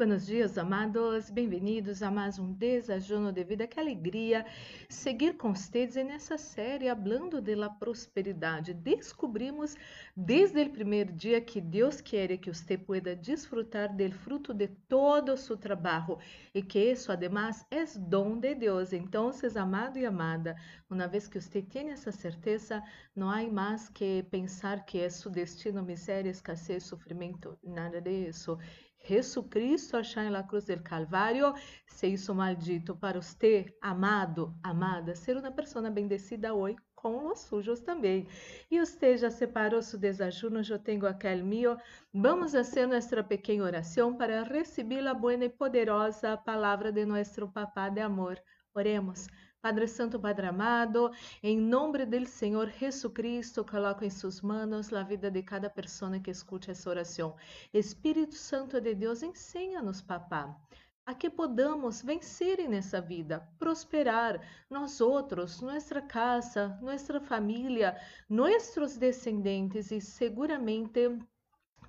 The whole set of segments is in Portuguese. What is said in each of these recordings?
Buenos dias, amados. Bem-vindos a mais um Desajuno de Vida. Que alegria seguir com vocês nessa série falando da prosperidade. Descobrimos desde o primeiro dia que Deus quer que você pueda desfrutar do fruto de todo o seu trabalho e que isso, además, é dom de Deus. Então, amado e amada, uma vez que você tem essa certeza, não há mais que pensar que é seu destino miséria, escassez, sofrimento, nada disso. Jesucristo allá en la cruz del Calvario se hizo maldito para usted, amado, amada, ser uma pessoa bendecida hoje com os sujos também. E você já separou seu desajuno? Eu tenho aquele meu. Vamos fazer nossa pequena oração para receber a boa e poderosa palavra de nosso Papá de amor. Oremos. Padre Santo, Padre amado, em nome do Senhor Jesucristo, coloco em suas mãos a vida de cada pessoa que escute essa oração. Espírito Santo de Deus, ensina-nos, papá, a que podamos vencer nessa vida, prosperar nós outros, nossa casa, nossa família, nossos descendentes e seguramente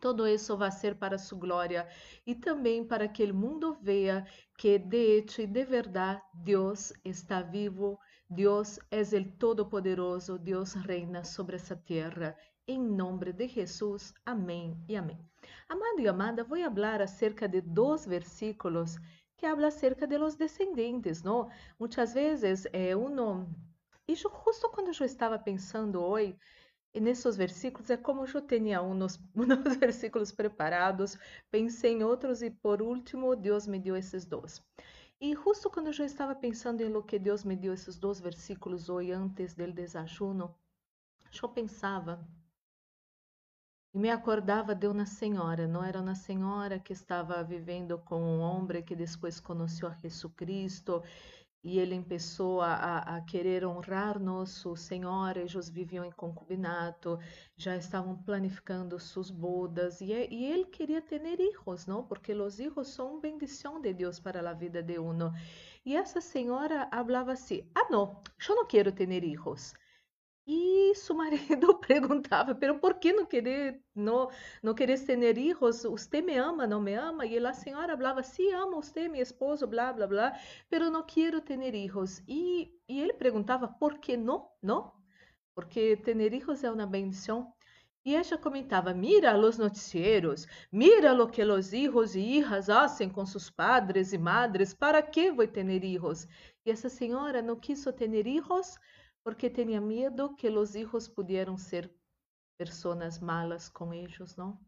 Todo isso vai ser para sua glória e também para que o mundo veja que de hecho e de verdade Deus está vivo, Deus é o Todo-Poderoso, Deus reina sobre essa terra. Em nome de Jesus, amém e amém. Amado e amada, vou falar acerca de dois versículos que habla acerca de los descendentes, não? Muitas vezes é um e justo quando eu estava pensando hoje e nesses versículos é como eu tinha uns, uns versículos preparados, pensei em outros e por último Deus me deu esses dois. E justo quando eu estava pensando em lo que Deus me deu esses dois versículos hoje antes do desajuno, eu pensava e me acordava de uma senhora, não era uma senhora que estava vivendo com um homem que depois conheceu a Jesus Cristo e ele começou a, a, querer honrar nosso Senhor, eles viviam em concubinato, já estavam planificando suas bodas, e, e ele queria ter filhos, não? Porque os filhos são bendição de Deus para a vida de uno. E essa senhora falava assim: Ah, não, eu não quero ter filhos. E seu marido perguntava, pero por que não querer, não, não querer ter hijos? Você me ama, não me ama? E a senhora falava, sim, amo você, meu esposo, blá, blá, blá, pero não quero ter hijos. E, e ele perguntava, por que não? Não? Porque ter hijos é uma bendição. E ela comentava, mira os noticieros, mira lo que os hijos e hijas hacen com seus padres e madres, para que vou ter hijos? E essa senhora não quis ter hijos, porque tinha medo que os hijos pudieran ser pessoas malas com eles, não?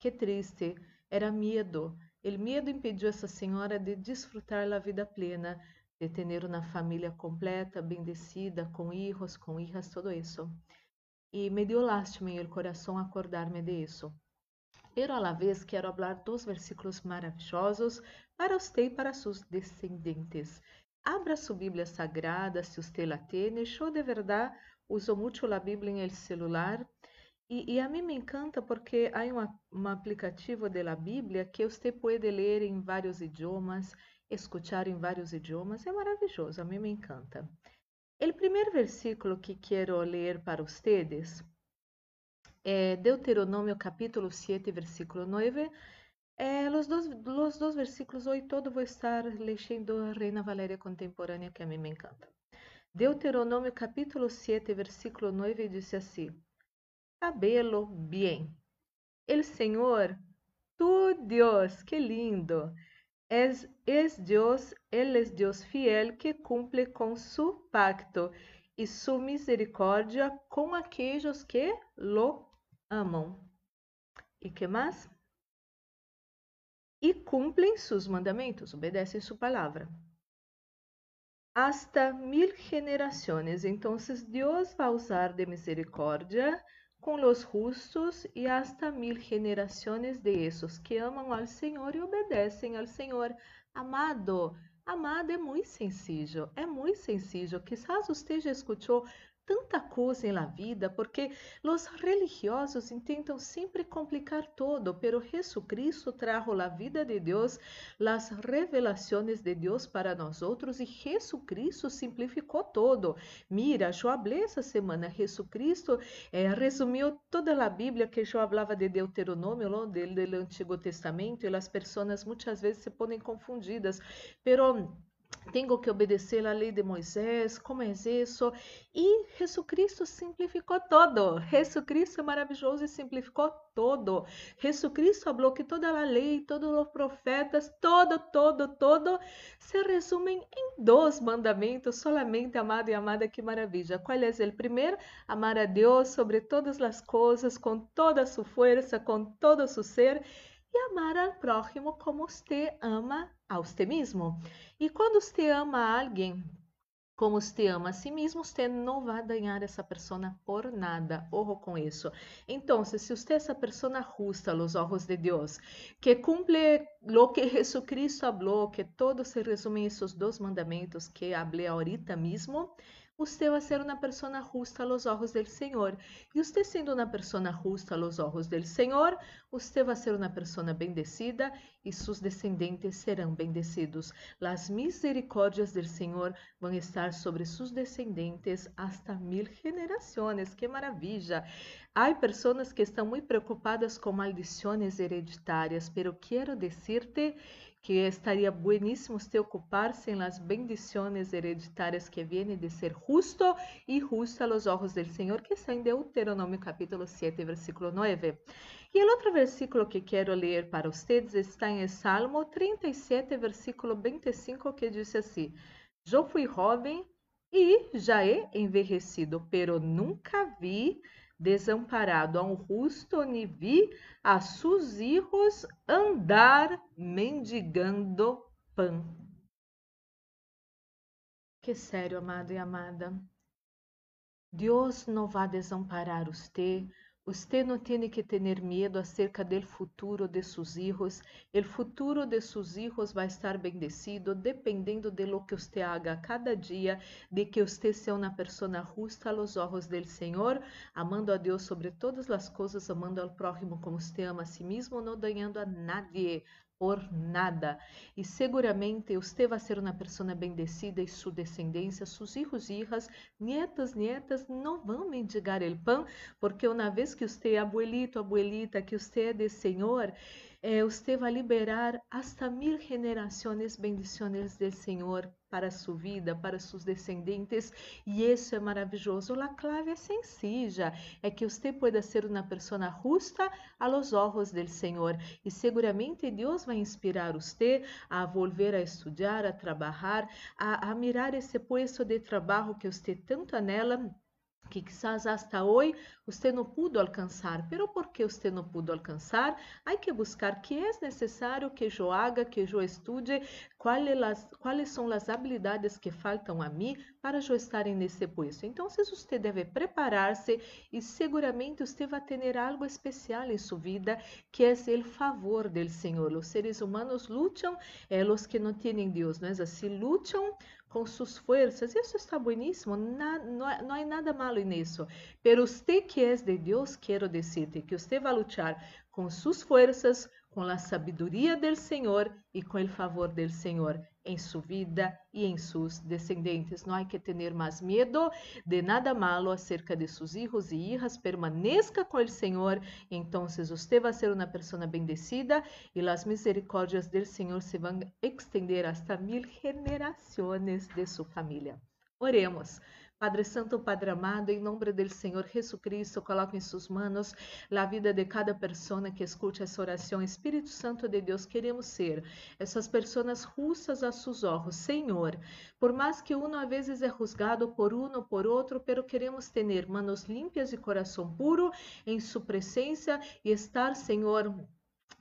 Que triste, era medo. O medo impediu essa senhora de desfrutar a vida plena, de ter uma família completa, bendecida, com hijos, com hijas, todo isso. E me deu lástima em el coração acordar-me de isso. Pero a la vez quero falar dos versículos maravilhosos para você e para seus descendentes. Abra sua Bíblia Sagrada, se você la tiene. Eu, de verdade, uso muito a Bíblia em el celular. E, e, a mim me encanta porque há um aplicativo da Bíblia que você pode ler em vários idiomas, escutar em vários idiomas. É maravilhoso, a mim me encanta. O primeiro versículo que quero ler para vocês é Deuteronômio capítulo 7, versículo 9 Eh, los, dos, los dos versículos hoy todo voy a estar leyendo Reina Valéria Contemporânea, que a mim me encanta. Deuteronômio capítulo 7, versículo 9 diz assim: Sabelo bien. El Senhor, tu Deus, que lindo, es, es Deus, Él es Deus fiel que cumple com su pacto e su misericórdia com aqueles que lo amam. E que mais? E cumprem seus mandamentos, obedecem sua palavra. Hasta mil generaciones, entonces Dios va a usar de misericordia con los justos y hasta mil generaciones de esos que amam al Senhor e obedecem al Senhor. Amado, amado é muito sencillo, é muito sencillo. Quizás você já escutou tanta coisa na vida porque os religiosos tentam sempre complicar todo, pero Jesucristo trajo a vida de Deus, as revelações de Deus para nós outros e Jesucristo simplificou todo. Mira, eu falei essa semana, Jesucristo eh, resumiu toda a Bíblia que eu falava de Deuteronômio, do, do Antigo Testamento, e as pessoas muitas vezes se põem confundidas, pero tenho que obedecer a lei de Moisés, como é isso? E Jesus Cristo simplificou todo. Jesus Cristo é maravilhoso e simplificou todo. Jesus Cristo falou que toda a lei, todos os profetas, todo, todo, todo, se resumem em dois mandamentos, solamente amado e amada, que maravilha. Qual é o primeiro? Amar a Deus sobre todas as coisas, com toda a sua força, com todo o seu ser e amar ao próximo como você ama a você mesmo. E quando você ama alguém como você ama a si mesmo, você não vai ganhar essa pessoa por nada. Ojo com isso. Então, se você é essa pessoa justa aos olhos de Deus, que cumple lo que Jesucristo falou, que todo se resume em esses dois mandamentos que falei ahorita mesmo, você vai ser uma pessoa justa aos olhos do Senhor. E você sendo uma pessoa justa aos olhos do Senhor, você vai ser uma pessoa bendecida e seus descendentes serão bendecidos. As misericórdias do Senhor vão estar sobre seus descendentes hasta mil gerações. Que maravilha! Há pessoas que estão muito preocupadas com maldições hereditárias, pero quero dizer-te que estaria bueníssimo se ocupar-se em las bendiciones hereditárias que viene de ser justo e justo a los ojos del Senhor, que está em Deuteronômio capítulo 7, versículo 9. E o outro versículo que quero ler para vocês está em Salmo 37, versículo 25, que diz assim: Eu fui jovem e já he envelhecido, pero nunca vi desamparado a um ni vi a sus andar mendigando pão. Que sério, amado e amada. Deus não vai desamparar você, Usted no tiene que tener miedo acerca del futuro de sus hijos. El futuro de sus hijos va a estar bendecido dependendo de lo que usted haga cada dia, de que usted sea una persona justa a los ojos Senhor, amando a Deus sobre todas as coisas, amando ao próximo como usted ama a si mismo, não dañando a nadie, por nada. E seguramente você vai ser uma pessoa bendecida e sua descendência, seus filhos e hijas, nietas, nietas, não vão mendigar o pão, porque uma vez que você é abuelito, abuelita, que você é de Senhor, eh, você vai liberar hasta mil gerações bendições do Senhor para sua vida, para seus descendentes, e isso é maravilhoso. A clave é sencilla, é que você pueda ser uma pessoa justa a los ojos del Senhor, e seguramente Deus vai inspirar você a volver a estudar, a trabalhar, a, a mirar esse puesto de trabalho que você tanto anela que quizás hasta hoy usted no pudo alcançar. Pero por que usted no pudo alcançar? Hay que buscar que é necessário que eu haga, que eu estude, las, quais são as habilidades que faltam a mim para eu estar nesse puesto. Então, você deve preparar-se e seguramente você vai ter algo especial em sua vida, que é o favor do Senhor. Os seres humanos lutam, é, os que não têm Deus, não é assim? Lutam com suas forças. Isso está bueníssimo, não, não há nada malo nisso. Pero você que é de Deus, quero dizer-te que você vai lutar com suas forças, com a sabedoria do Senhor e com o favor do Senhor em sua vida e em seus descendentes. Não há que ter mais medo de nada malo acerca de seus filhos e hijas. Permaneça com o Senhor, então você vai ser uma pessoa bendecida e as misericórdias do Senhor se vão estender hasta mil gerações de sua família. Oremos. Padre Santo, Padre amado, em nome do Senhor Jesucristo, coloco em suas mãos a vida de cada pessoa que escute essa oração. Espírito Santo de Deus, queremos ser essas pessoas justas a seus olhos. Senhor, por mais que uno a vezes é juzgado por uno por outro, pero queremos ter manos limpas e coração puro em sua presença e estar, Senhor,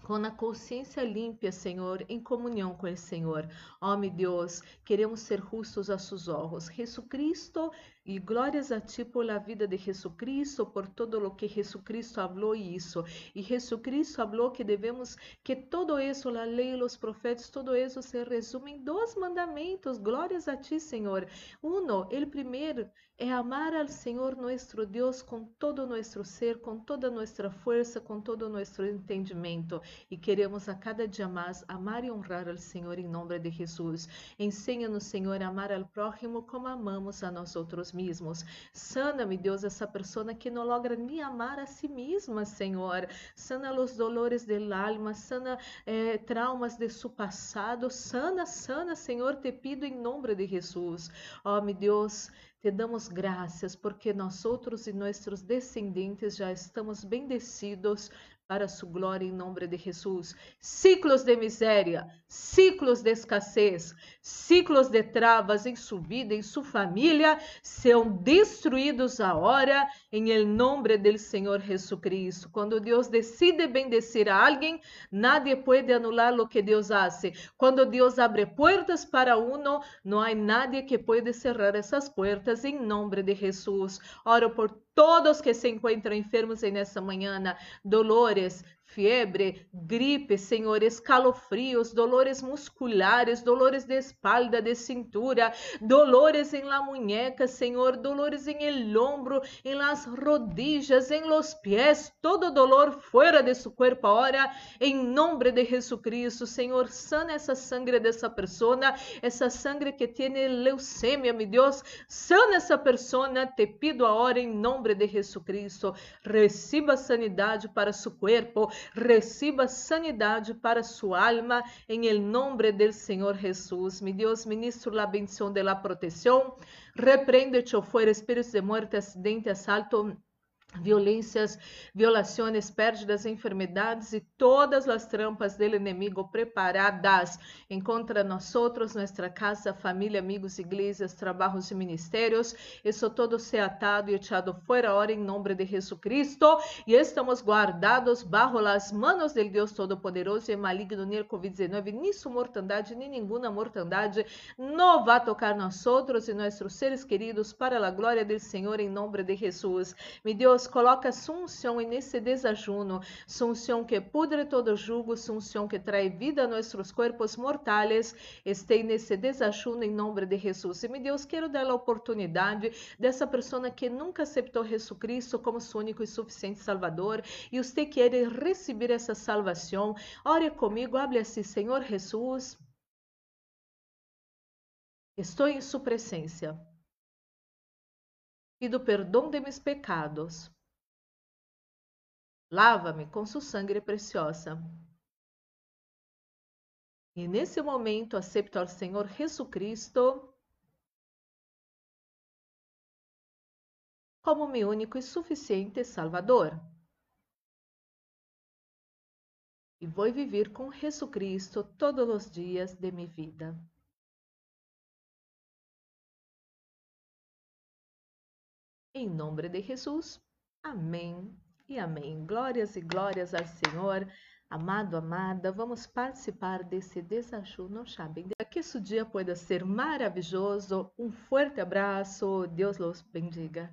com a consciência limpa, Senhor, em comunhão com o Senhor. Ó, oh, meu Deus, queremos ser justos a seus olhos. Jesus Cristo E glórias a ti por la vida de Jesucristo, por todo lo que Jesucristo falou isso. E Jesucristo falou que devemos, que todo isso, a lei, os profetas, todo isso se resume em dois mandamentos. Glórias a ti, Senhor. Uno, o primeiro é amar ao Senhor nosso Deus com todo o nosso ser, com toda nossa força, com todo o nosso entendimento. E queremos a cada dia mais amar e honrar ao Senhor em nome de Jesus. Ensina-nos, Senhor, a amar ao próximo como amamos a nós mesmos. Sana-me, Deus, essa pessoa que não logra nem amar a si mesma, Senhor. Sana os dolores del alma, sana eh, traumas de seu passado. Sana, sana, Senhor, te pido em nome de Jesus. Ó, oh, meu Deus, te damos graças porque nós outros e nossos descendentes já estamos bendecidos para sua glória em nome de Jesus. Ciclos de miséria, ciclos de escassez, ciclos de travas em sua vida, em sua família, são destruídos agora em nome do Senhor Jesucristo. Quando Deus decide bendecir a alguém, nadie pode anular o que Deus hace. Quando Deus abre portas para uno, não há nadie que pode cerrar essas portas em nome de Jesus. Oro por todos que se encontram enfermos nessa manhã, dolores, fiebre, gripe, Senhor, escalofrios, dolores musculares, dolores de espalda, de cintura, dolores em la muñeca, Senhor, dolores em el ombro, em las rodillas, em los pies, todo dolor fora de su cuerpo agora, em nome de Jesucristo, Senhor, sana essa sangre dessa pessoa, essa sangre que tem leucemia, meu Deus, sana essa pessoa, te pido agora em nome de Jesucristo, receba sanidade para su corpo, Receba sanidade para sua alma em el nombre del Senhor Jesus. Mi Deus, ministro la bendición de la protección. Reprende, chofer, espíritos de muerte, acidente, asalto violências, violações, pérdidas, enfermidades e todas as trampas do inimigo preparadas contra nós nossa casa, família, amigos, igrejas, trabalhos e ministérios. Isso todo se atado e echado fora hora em nome de Jesucristo e estamos guardados bajo as manos del Deus Todo-Poderoso e maligno nem Covid-19, nem sua mortandade, nem nenhuma mortandade não vai tocar nós e nossos seres queridos para a glória do Senhor em nome de Jesus. Me Deus Deus coloca sunção nesse desajuno, sunção que pudre todo jugo, sunção que traz vida a nossos corpos mortais, esteja nesse desajuno em nome de Jesus. E, meu Deus, quero dar a oportunidade dessa pessoa que nunca aceitou Jesus Cristo como seu único e suficiente Salvador, e você quer receber essa salvação, ore comigo, hable assim, Senhor Jesus, estou em sua presença pido perdão de meus pecados. Lava-me com sua sangue preciosa. E nesse momento aceito ao Senhor Jesucristo como meu único e suficiente Salvador. E vou viver com Jesucristo todos os dias de minha vida. Em nome de Jesus. Amém e amém. Glórias e glórias ao Senhor. Amado, amada, vamos participar desse desajuno Shabbat. Que esse dia pode ser maravilhoso. Um forte abraço. Deus los bendiga.